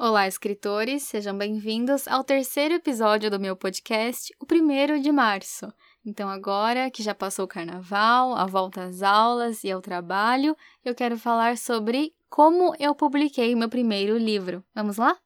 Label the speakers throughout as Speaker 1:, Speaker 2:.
Speaker 1: Olá, escritores, sejam bem-vindos ao terceiro episódio do meu podcast, o primeiro de março. Então, agora que já passou o carnaval, a volta às aulas e ao trabalho, eu quero falar sobre como eu publiquei meu primeiro livro. Vamos lá?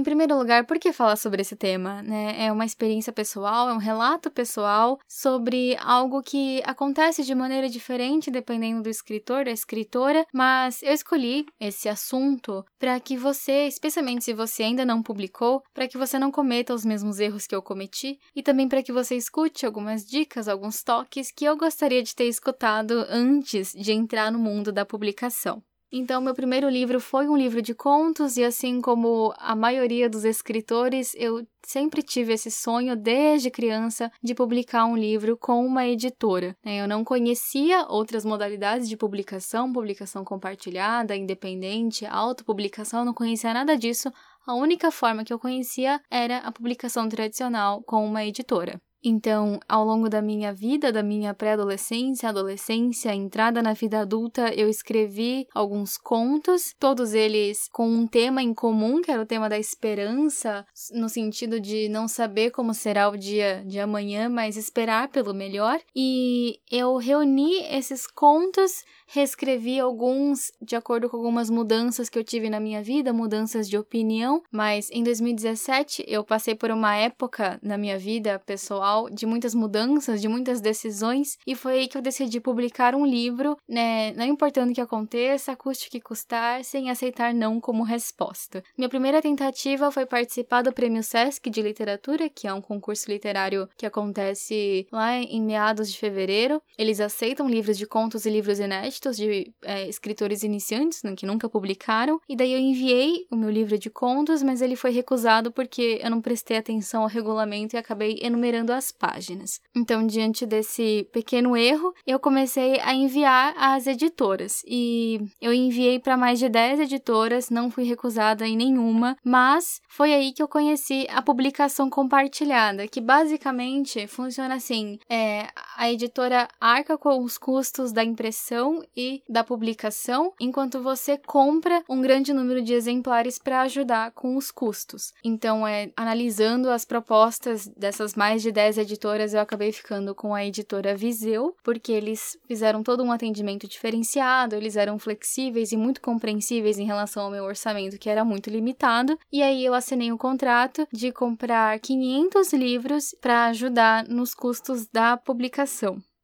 Speaker 1: Em primeiro lugar, por que falar sobre esse tema? Né? É uma experiência pessoal, é um relato pessoal sobre algo que acontece de maneira diferente dependendo do escritor, da escritora, mas eu escolhi esse assunto para que você, especialmente se você ainda não publicou, para que você não cometa os mesmos erros que eu cometi e também para que você escute algumas dicas, alguns toques que eu gostaria de ter escutado antes de entrar no mundo da publicação. Então, meu primeiro livro foi um livro de contos, e assim como a maioria dos escritores, eu sempre tive esse sonho desde criança de publicar um livro com uma editora. Né? Eu não conhecia outras modalidades de publicação, publicação compartilhada, independente, autopublicação, não conhecia nada disso. A única forma que eu conhecia era a publicação tradicional com uma editora. Então, ao longo da minha vida, da minha pré-adolescência, adolescência, entrada na vida adulta, eu escrevi alguns contos, todos eles com um tema em comum, que era o tema da esperança, no sentido de não saber como será o dia de amanhã, mas esperar pelo melhor. E eu reuni esses contos reescrevi alguns de acordo com algumas mudanças que eu tive na minha vida, mudanças de opinião, mas em 2017 eu passei por uma época na minha vida pessoal de muitas mudanças, de muitas decisões, e foi aí que eu decidi publicar um livro, né, não importando o que aconteça, custe o que custar, sem aceitar não como resposta. Minha primeira tentativa foi participar do Prêmio Sesc de Literatura, que é um concurso literário que acontece lá em meados de fevereiro. Eles aceitam livros de contos e livros inéditos de é, escritores iniciantes, né, que nunca publicaram, e daí eu enviei o meu livro de contos, mas ele foi recusado porque eu não prestei atenção ao regulamento e acabei enumerando as páginas. Então, diante desse pequeno erro, eu comecei a enviar às editoras, e eu enviei para mais de 10 editoras, não fui recusada em nenhuma, mas foi aí que eu conheci a publicação compartilhada, que basicamente funciona assim: é, a editora arca com os custos da impressão e da publicação, enquanto você compra um grande número de exemplares para ajudar com os custos. Então, é analisando as propostas dessas mais de 10 editoras, eu acabei ficando com a editora Viseu, porque eles fizeram todo um atendimento diferenciado, eles eram flexíveis e muito compreensíveis em relação ao meu orçamento, que era muito limitado, e aí eu assinei um contrato de comprar 500 livros para ajudar nos custos da publicação.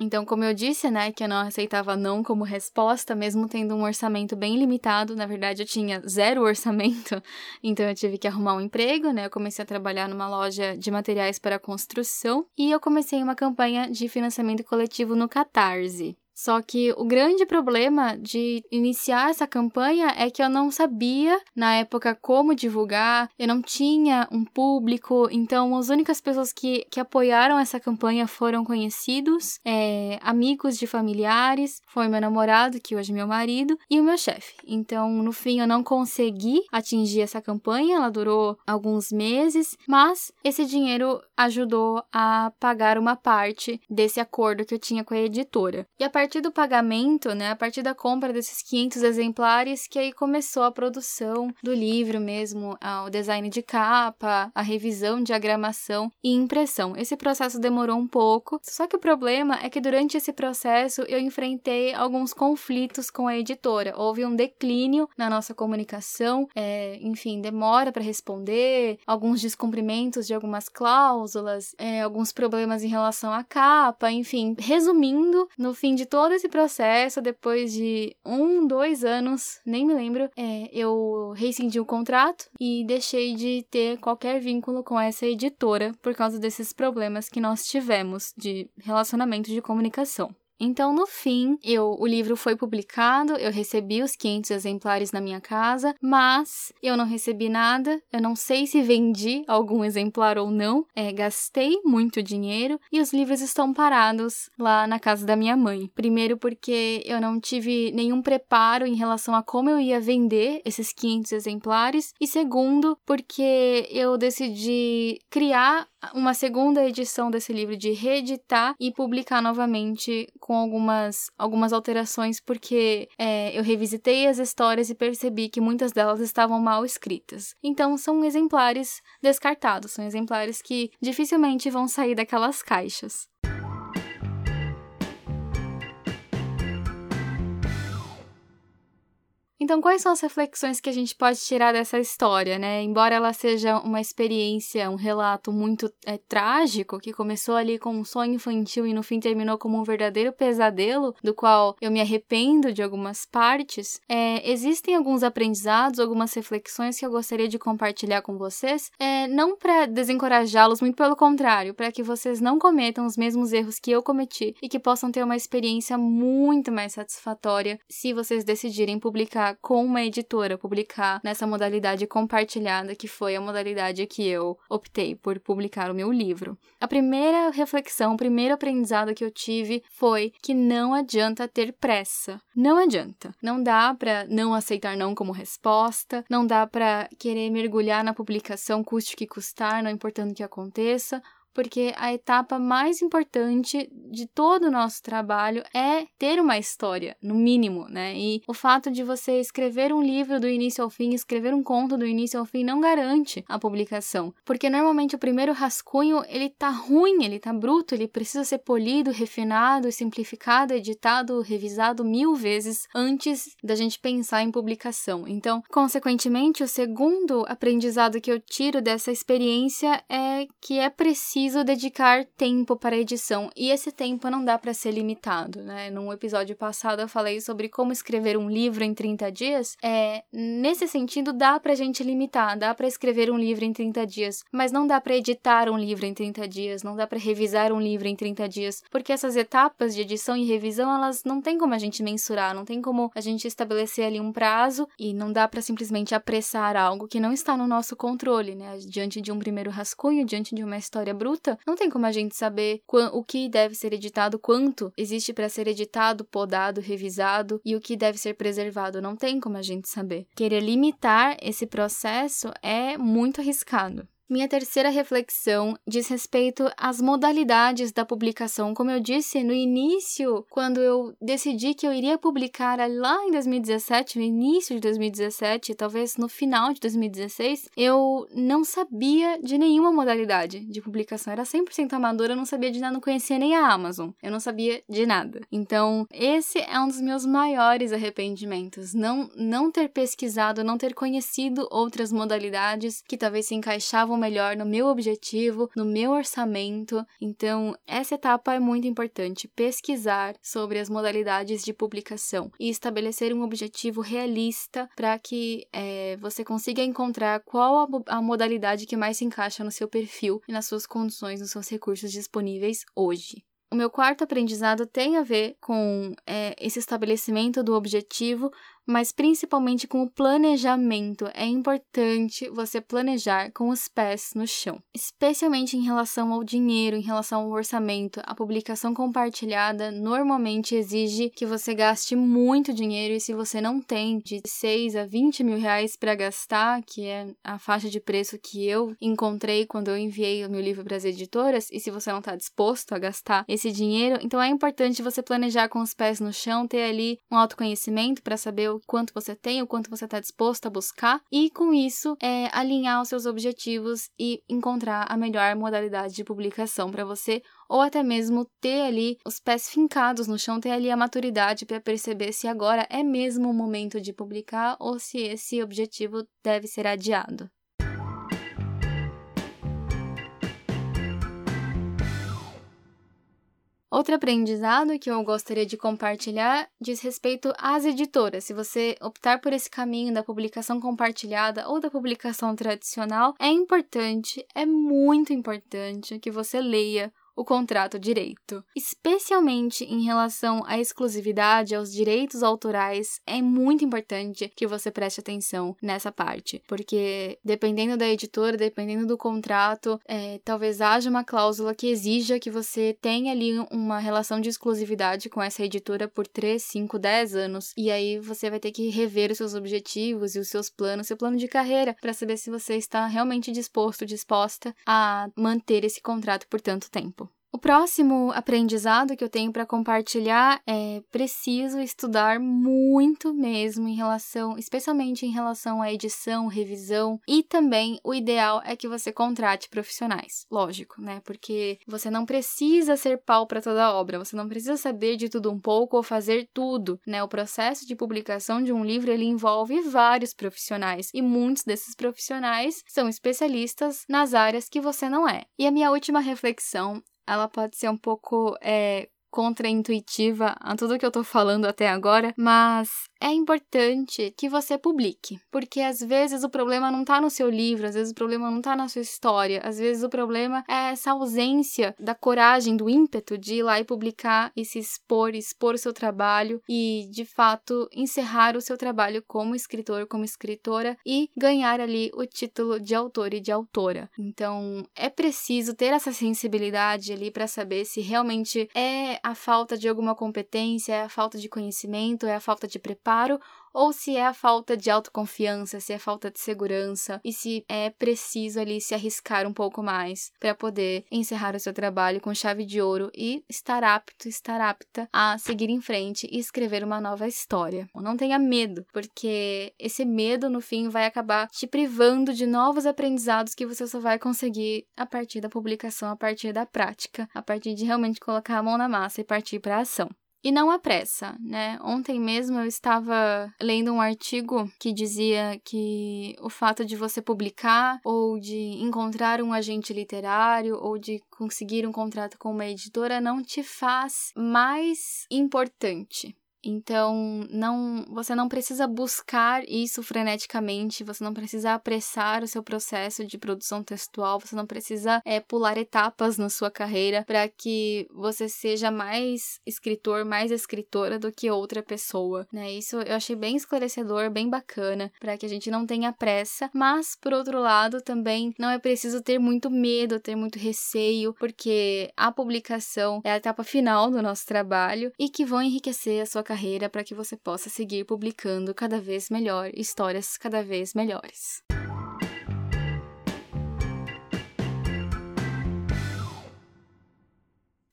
Speaker 1: Então, como eu disse, né, que eu não aceitava não como resposta, mesmo tendo um orçamento bem limitado, na verdade eu tinha zero orçamento, então eu tive que arrumar um emprego, né? Eu comecei a trabalhar numa loja de materiais para construção e eu comecei uma campanha de financiamento coletivo no Catarse. Só que o grande problema de iniciar essa campanha é que eu não sabia na época como divulgar, eu não tinha um público, então as únicas pessoas que, que apoiaram essa campanha foram conhecidos, é, amigos de familiares, foi meu namorado, que hoje é meu marido, e o meu chefe. Então, no fim, eu não consegui atingir essa campanha, ela durou alguns meses, mas esse dinheiro ajudou a pagar uma parte desse acordo que eu tinha com a editora. E a partir partir do pagamento, né, a partir da compra desses 500 exemplares, que aí começou a produção do livro mesmo, o design de capa, a revisão, diagramação e impressão. Esse processo demorou um pouco, só que o problema é que durante esse processo eu enfrentei alguns conflitos com a editora. Houve um declínio na nossa comunicação, é, enfim, demora para responder, alguns descumprimentos de algumas cláusulas, é, alguns problemas em relação à capa, enfim. Resumindo, no fim de todo todo esse processo, depois de um, dois anos, nem me lembro, é, eu rescindi o contrato e deixei de ter qualquer vínculo com essa editora por causa desses problemas que nós tivemos de relacionamento de comunicação. Então, no fim, eu, o livro foi publicado, eu recebi os 500 exemplares na minha casa, mas eu não recebi nada, eu não sei se vendi algum exemplar ou não, é, gastei muito dinheiro e os livros estão parados lá na casa da minha mãe. Primeiro, porque eu não tive nenhum preparo em relação a como eu ia vender esses 500 exemplares, e segundo, porque eu decidi criar uma segunda edição desse livro, de reeditar e publicar novamente algumas, algumas alterações, porque é, eu revisitei as histórias e percebi que muitas delas estavam mal escritas. Então, são exemplares descartados, são exemplares que dificilmente vão sair daquelas caixas. Então, quais são as reflexões que a gente pode tirar dessa história, né? Embora ela seja uma experiência, um relato muito é, trágico, que começou ali com um sonho infantil e no fim terminou como um verdadeiro pesadelo, do qual eu me arrependo de algumas partes, é, existem alguns aprendizados, algumas reflexões que eu gostaria de compartilhar com vocês, é, não para desencorajá-los, muito pelo contrário, para que vocês não cometam os mesmos erros que eu cometi e que possam ter uma experiência muito mais satisfatória se vocês decidirem publicar com uma editora, publicar nessa modalidade compartilhada, que foi a modalidade que eu optei por publicar o meu livro. A primeira reflexão, o primeiro aprendizado que eu tive foi que não adianta ter pressa. Não adianta. Não dá para não aceitar não como resposta, não dá para querer mergulhar na publicação custe o que custar, não importando o que aconteça porque a etapa mais importante de todo o nosso trabalho é ter uma história, no mínimo, né? E o fato de você escrever um livro do início ao fim, escrever um conto do início ao fim, não garante a publicação, porque normalmente o primeiro rascunho ele tá ruim, ele tá bruto, ele precisa ser polido, refinado, simplificado, editado, revisado mil vezes antes da gente pensar em publicação. Então, consequentemente, o segundo aprendizado que eu tiro dessa experiência é que é preciso preciso dedicar tempo para a edição e esse tempo não dá para ser limitado, né? Num episódio passado eu falei sobre como escrever um livro em 30 dias. É, nesse sentido dá pra gente limitar, dá para escrever um livro em 30 dias, mas não dá para editar um livro em 30 dias, não dá para revisar um livro em 30 dias, porque essas etapas de edição e revisão, elas não tem como a gente mensurar, não tem como a gente estabelecer ali um prazo e não dá para simplesmente apressar algo que não está no nosso controle, né? Diante de um primeiro rascunho, diante de uma história bruta, bruta, não tem como a gente saber o que deve ser editado, quanto existe para ser editado, podado, revisado e o que deve ser preservado. Não tem como a gente saber. Querer limitar esse processo é muito arriscado. Minha terceira reflexão diz respeito às modalidades da publicação. Como eu disse no início, quando eu decidi que eu iria publicar lá em 2017, no início de 2017, talvez no final de 2016, eu não sabia de nenhuma modalidade de publicação. Era 100% amadora, eu não sabia de nada, não conhecia nem a Amazon. Eu não sabia de nada. Então, esse é um dos meus maiores arrependimentos, não não ter pesquisado, não ter conhecido outras modalidades que talvez se encaixavam melhor no meu objetivo, no meu orçamento. Então, essa etapa é muito importante: pesquisar sobre as modalidades de publicação e estabelecer um objetivo realista para que é, você consiga encontrar qual a, a modalidade que mais se encaixa no seu perfil e nas suas condições, nos seus recursos disponíveis hoje. O meu quarto aprendizado tem a ver com é, esse estabelecimento do objetivo, mas principalmente com o planejamento. É importante você planejar com os pés no chão, especialmente em relação ao dinheiro, em relação ao orçamento. A publicação compartilhada normalmente exige que você gaste muito dinheiro e se você não tem de 6 a 20 mil reais para gastar, que é a faixa de preço que eu encontrei quando eu enviei o meu livro para as editoras, e se você não está disposto a gastar esse dinheiro, então é importante você planejar com os pés no chão, ter ali um autoconhecimento para saber quanto você tem, o quanto você está disposto a buscar, e com isso é, alinhar os seus objetivos e encontrar a melhor modalidade de publicação para você, ou até mesmo ter ali os pés fincados no chão, ter ali a maturidade para perceber se agora é mesmo o momento de publicar ou se esse objetivo deve ser adiado. Outro aprendizado que eu gostaria de compartilhar diz respeito às editoras. Se você optar por esse caminho da publicação compartilhada ou da publicação tradicional, é importante, é muito importante que você leia o contrato direito. Especialmente em relação à exclusividade, aos direitos autorais, é muito importante que você preste atenção nessa parte, porque dependendo da editora, dependendo do contrato, é, talvez haja uma cláusula que exija que você tenha ali uma relação de exclusividade com essa editora por 3, 5, 10 anos, e aí você vai ter que rever os seus objetivos e os seus planos, seu plano de carreira, para saber se você está realmente disposto, disposta a manter esse contrato por tanto tempo. O próximo aprendizado que eu tenho para compartilhar é preciso estudar muito mesmo em relação, especialmente em relação à edição, revisão e também o ideal é que você contrate profissionais. Lógico, né? Porque você não precisa ser pau para toda obra, você não precisa saber de tudo um pouco ou fazer tudo, né? O processo de publicação de um livro ele envolve vários profissionais e muitos desses profissionais são especialistas nas áreas que você não é. E a minha última reflexão ela pode ser um pouco é, contraintuitiva a tudo que eu tô falando até agora, mas é importante que você publique, porque às vezes o problema não tá no seu livro, às vezes o problema não tá na sua história, às vezes o problema é essa ausência da coragem, do ímpeto de ir lá e publicar e se expor, expor o seu trabalho e de fato encerrar o seu trabalho como escritor, como escritora e ganhar ali o título de autor e de autora. Então, é preciso ter essa sensibilidade ali para saber se realmente é a falta de alguma competência, é a falta de conhecimento, é a falta de preparo ou se é a falta de autoconfiança, se é falta de segurança e se é preciso ali se arriscar um pouco mais para poder encerrar o seu trabalho com chave de ouro e estar apto, estar apta a seguir em frente e escrever uma nova história. Não tenha medo, porque esse medo no fim vai acabar te privando de novos aprendizados que você só vai conseguir a partir da publicação, a partir da prática, a partir de realmente colocar a mão na massa e partir para a ação. E não há pressa, né? Ontem mesmo eu estava lendo um artigo que dizia que o fato de você publicar ou de encontrar um agente literário ou de conseguir um contrato com uma editora não te faz mais importante. Então, não, você não precisa buscar isso freneticamente, você não precisa apressar o seu processo de produção textual, você não precisa é, pular etapas na sua carreira para que você seja mais escritor, mais escritora do que outra pessoa, né? Isso eu achei bem esclarecedor, bem bacana, para que a gente não tenha pressa, mas por outro lado também não é preciso ter muito medo, ter muito receio, porque a publicação é a etapa final do nosso trabalho e que vão enriquecer a sua carreira para que você possa seguir publicando cada vez melhor histórias cada vez melhores.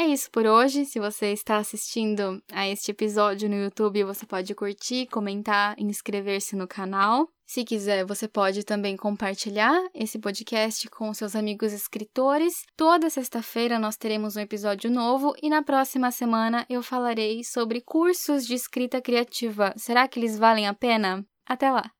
Speaker 1: É isso por hoje. Se você está assistindo a este episódio no YouTube, você pode curtir, comentar inscrever-se no canal. Se quiser, você pode também compartilhar esse podcast com seus amigos escritores. Toda sexta-feira nós teremos um episódio novo e na próxima semana eu falarei sobre cursos de escrita criativa. Será que eles valem a pena? Até lá!